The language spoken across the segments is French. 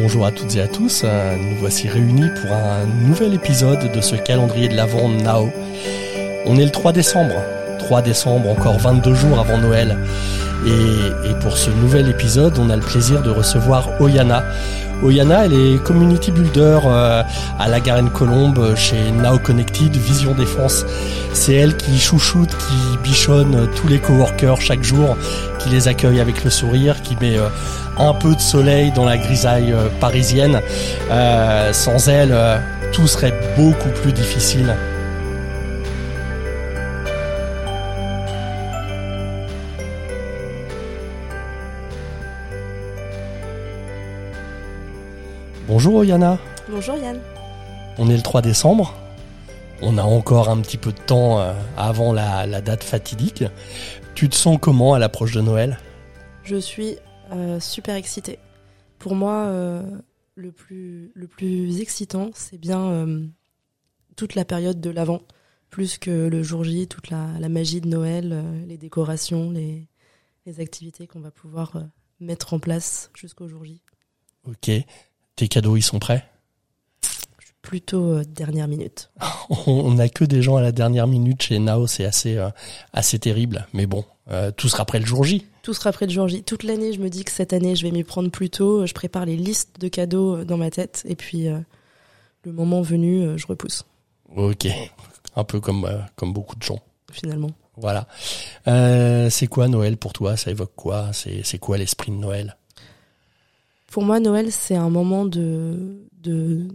Bonjour à toutes et à tous, euh, nous voici réunis pour un nouvel épisode de ce calendrier de l'Avent Nao. On est le 3 décembre, 3 décembre, encore 22 jours avant Noël. Et, pour ce nouvel épisode, on a le plaisir de recevoir Oyana. Oyana, elle est community builder euh, à la Garenne Colombe chez Now Connected Vision Défense. C'est elle qui chouchoute, qui bichonne tous les coworkers chaque jour, qui les accueille avec le sourire, qui met euh, un peu de soleil dans la grisaille euh, parisienne. sans elle, tout serait beaucoup plus difficile. Bonjour Yana. Bonjour Yann. On est le 3 décembre. On a encore un petit peu de temps euh, avant la, date fatidique. Tu te sens comment à l'approche de Noël? Je suis euh, super excitée. Pour moi, euh, le, plus, le plus excitant, c'est bien toute la période de l'avant, plus que le jour J, toute la, magie de Noël, les décorations, les, les activités qu'on va pouvoir mettre en place jusqu'au jour J. Ok. Tes cadeaux, ils sont prêts Plutôt euh, dernière minute. On n'a que des gens à la dernière minute chez Nao, c'est assez, euh, assez terrible. Mais bon, euh, tout sera prêt le jour J. Tout sera prêt le jour J. Toute l'année, je me dis que cette année, je vais m'y prendre plus tôt. Je prépare les listes de cadeaux dans ma tête. Et puis, le moment venu, je repousse. Ok. Un peu comme, comme beaucoup de gens. Finalement. Voilà. c'est quoi Noël pour toi? Ça évoque quoi? C'est quoi l'esprit de Noël? Pour moi, Noël, c'est un moment de, de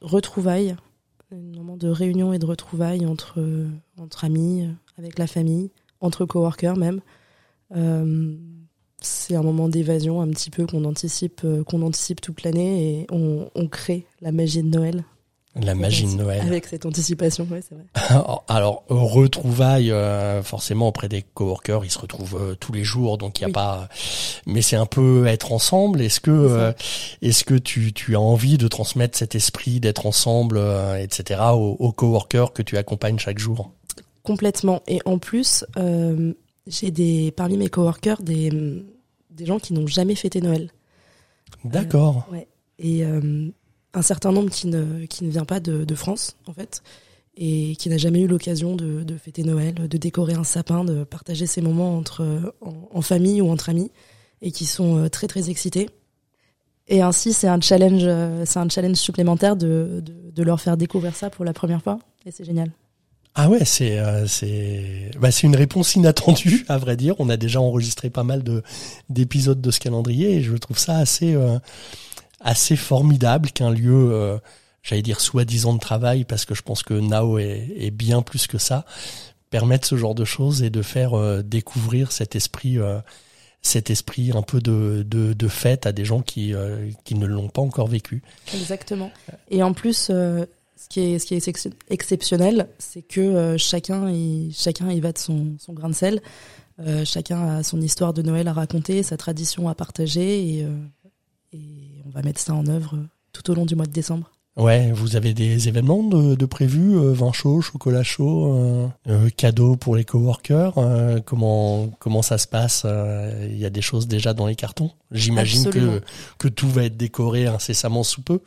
retrouvailles, un moment de réunion et de retrouvailles entre, entre amis, avec la famille, entre coworkers même. Euh, c'est un moment d'évasion un petit peu qu'on anticipe, euh, qu'on anticipe toute l'année et on, on crée la magie de Noël la magie de Noël. Avec cette anticipation, oui, c'est vrai. Alors, retrouvailles, euh, forcément, auprès des coworkers, ils se retrouvent euh, tous les jours, donc il n'y a pas... Mais c'est un peu être ensemble. Est-ce que euh, est-ce que tu, tu as envie de transmettre cet esprit d'être ensemble, etc., aux, aux, coworkers que tu accompagnes chaque jour? Complètement. Et en plus, j'ai des parmi mes coworkers des, des gens qui n'ont jamais fêté Noël. D'accord. ouais. Et un certain nombre qui ne, qui ne vient pas de, de France, en fait, et qui n'a jamais eu l'occasion de, de, fêter Noël, de décorer un sapin, de partager ces moments entre, en, famille ou entre amis, et qui sont euh, très très excités. Et ainsi, c'est un challenge, euh, c'est un challenge supplémentaire de, de, leur faire découvrir ça pour la première fois, et c'est génial. Ah ouais, c'est euh, bah, une réponse inattendue à vrai dire. On a déjà enregistré pas mal de d'épisodes de ce calendrier et je trouve ça assez assez formidable qu'un lieu, euh, j'allais dire soi-disant de travail, parce que je pense que Nao est, bien plus que ça, permette ce genre de choses et de faire euh, découvrir cet esprit, euh, cet esprit un peu de, de, fête à des gens qui, qui ne l'ont pas encore vécu. Exactement. Et en plus, ce qui est, ce qui est exceptionnel, c'est que chacun, il, chacun y va de son, son grain de sel. chacun a son histoire de Noël à raconter, sa tradition à partager et, va mettre ça en œuvre tout au long du mois de décembre. Ouais, vous avez des événements de, de prévus, euh, vin chaud, chocolat chaud, euh, euh cadeaux pour les coworkers. Euh, comment comment ça se passe Il y a des choses déjà dans les cartons? J'imagine que que tout va être décoré incessamment sous peu.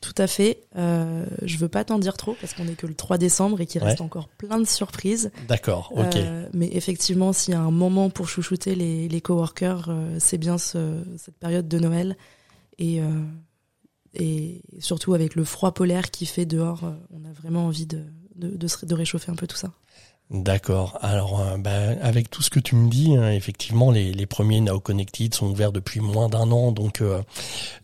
Tout à fait. Euh, je veux pas t'en dire trop parce qu'on est que le 3 décembre et qu'il reste encore plein de surprises. D'accord, ok. mais effectivement, s'il y a un moment pour chouchouter les, les coworkers, c'est bien ce, cette période de Noël et, euh, et surtout avec le froid polaire qui fait dehors, euh, on a vraiment envie de, de, de, réchauffer un peu tout ça. D'accord. Alors, euh, bah, avec tout ce que tu me dis, hein, effectivement, les, les premiers Now Connected sont ouverts depuis moins d'un an, donc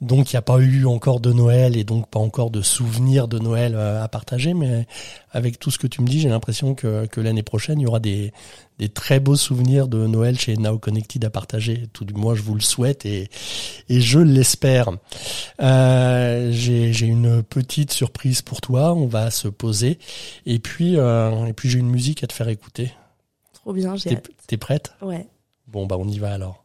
donc il n'y a pas eu encore de Noël et donc pas encore de souvenirs de Noël à partager. Mais avec tout ce que tu me dis, j'ai l'impression que, que l'année prochaine, il y aura des, des très beaux souvenirs de Noël chez Now Connected à partager. Tout du moins, je vous le souhaite et, et je l'espère. Euh, J'ai une petite surprise pour toi. On va se poser et puis euh, et puis j'ai une musique à te faire écouter. Trop bien, j'ai T'es prête? Ouais. Bon bah on y va alors.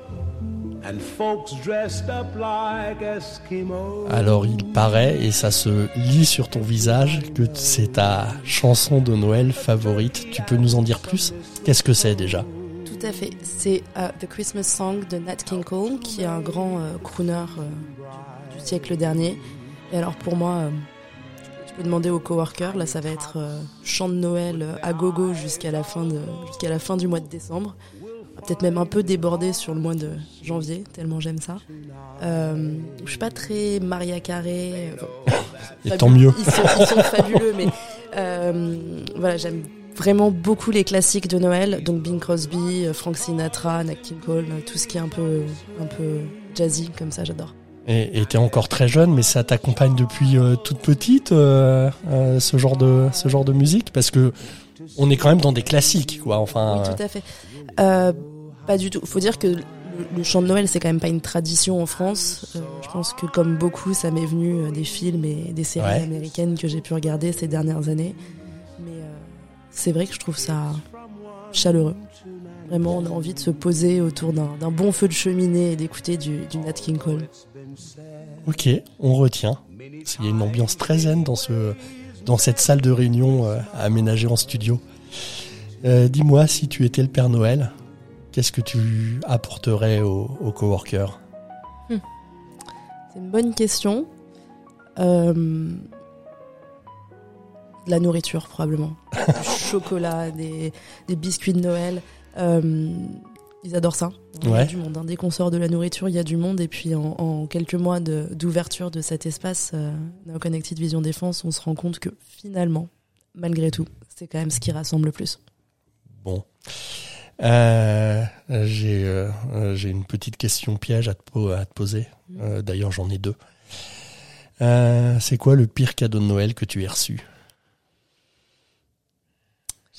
Alors il paraît, et ça se lit sur ton visage, que c'est ta chanson de Noël favorite. Tu peux nous en dire plus? Qu'est-ce que c'est déjà? Tout à fait. C'est euh, The Christmas Song de Nat King Cole, qui est un grand euh, crooner euh, du siècle dernier. Et alors pour moi, euh, tu peux demander aux coworkers. Là, ça va être euh, chant de Noël à gogo jusqu'à la fin de jusqu'à la fin du mois de décembre. Peut-être même un peu débordé sur le mois de janvier, tellement j'aime ça. Euh, je suis pas très Maria Carré. Et tant mieux. Ils sont, ils sont fabuleux, mais euh, voilà, j'aime vraiment beaucoup les classiques de Noël, donc Bing Crosby, Frank Sinatra, Nat King Cole, tout ce qui est un peu, un peu jazzy comme ça, j'adore. Et t'es encore très jeune, mais ça t'accompagne depuis euh, toute petite, euh, euh, ce genre de ce genre de musique, parce que on est quand même dans des classiques, quoi. Enfin, Oui, tout à fait. Euh, pas du tout. Faut dire que le, le chant de Noël, c'est quand même pas une tradition en France. Euh, je pense que comme beaucoup, ça m'est venu euh, des films et des séries Ouais. américaines que j'ai pu regarder ces dernières années. Mais euh, c'est vrai que je trouve ça chaleureux. Vraiment, on a envie de se poser autour d'un d'un bon feu de cheminée et d'écouter du, du Nat King Cole. ok, on retient. Il y a une ambiance très zen dans ce dans cette salle de réunion euh, aménagée en studio. Euh, Dis-moi, si tu étais le Père Noël, qu'est-ce que tu apporterais aux, aux coworkers? C'est une bonne question. Euh, de la nourriture, probablement. du chocolat, des, des biscuits de Noël. Euh, ils adorent ça. Il y a Ouais. du monde. hein. Dès qu'on sort de la nourriture, il y a du monde. Et puis, en, en quelques mois d'ouverture de, cet espace, euh, Now Connected Vision Défense, on se rend compte que finalement, malgré tout, c'est quand même ce qui rassemble le plus. Bon. Euh, j'ai euh, j'ai une petite question piège à te, po- à te poser. Euh, D'ailleurs, j'en ai deux. C'est quoi le pire cadeau de Noël que tu aies reçu?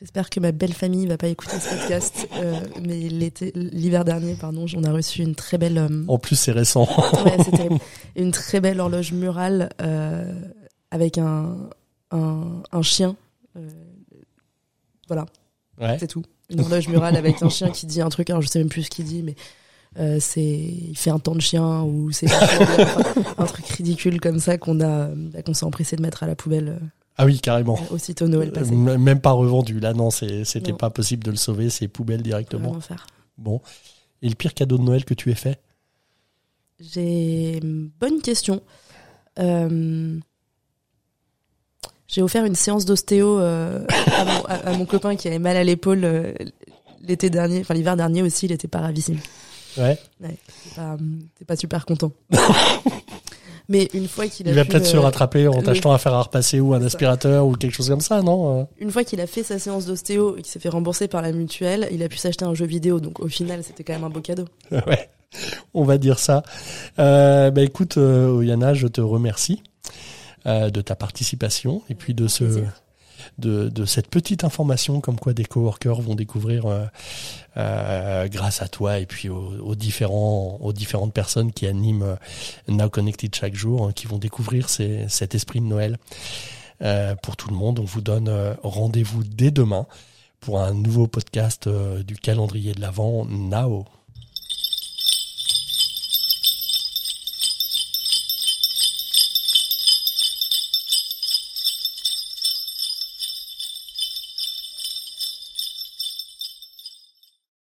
J'espère que ma belle famille va pas écouter ce podcast. euh, mais l'été- l'hiver dernier, pardon, j'en ai reçu une très belle. euh, En plus, c'est récent. Ouais. Une très belle horloge murale euh, avec un, un, un chien. Euh, voilà, Ouais. c'est tout. Une horloge murale avec un chien qui dit un truc, alors je sais même plus ce qu'il dit, mais euh, c'est il fait un temps de chien ou c'est un truc ridicule comme ça qu'on a qu'on s'est empressé de mettre à la poubelle Ah oui, carrément. euh, aussitôt Noël passé. Euh, même pas revendu. Là, non, c'était pas possible de le sauver. C'est poubelle directement. Faire. Bon. Et le pire cadeau de Noël que tu aies fait? J'ai une bonne question. Euh, J'ai offert une séance d'ostéo euh, à, mon, à- à mon copain qui avait mal à l'épaule euh, l'été dernier, enfin l'hiver dernier aussi, il était pas ravissime. Ouais. C'est pas, c'est pas super content. Mais une fois qu'il a Il va pu, peut-être se euh, rattraper en le- t'achetant un fer à repasser ou un aspirateur ou quelque chose comme ça, non Une fois qu'il a fait sa séance d'ostéo et qu'il s'est fait rembourser par la mutuelle, il a pu s'acheter un jeu vidéo. Donc au final, c'était quand même un beau cadeau. Ouais, on va dire ça. Euh, bah écoute, euh, Oyana, je te remercie euh, de ta participation et puis de ce plaisir. De, cette petite information comme quoi des coworkers vont découvrir euh, euh, grâce à toi et puis aux, différentes personnes qui animent euh, Now Connected chaque jour, hein, qui vont découvrir cet esprit de Noël pour tout le monde. On vous donne rendez-vous dès demain pour un nouveau podcast du calendrier de l'Avent Now.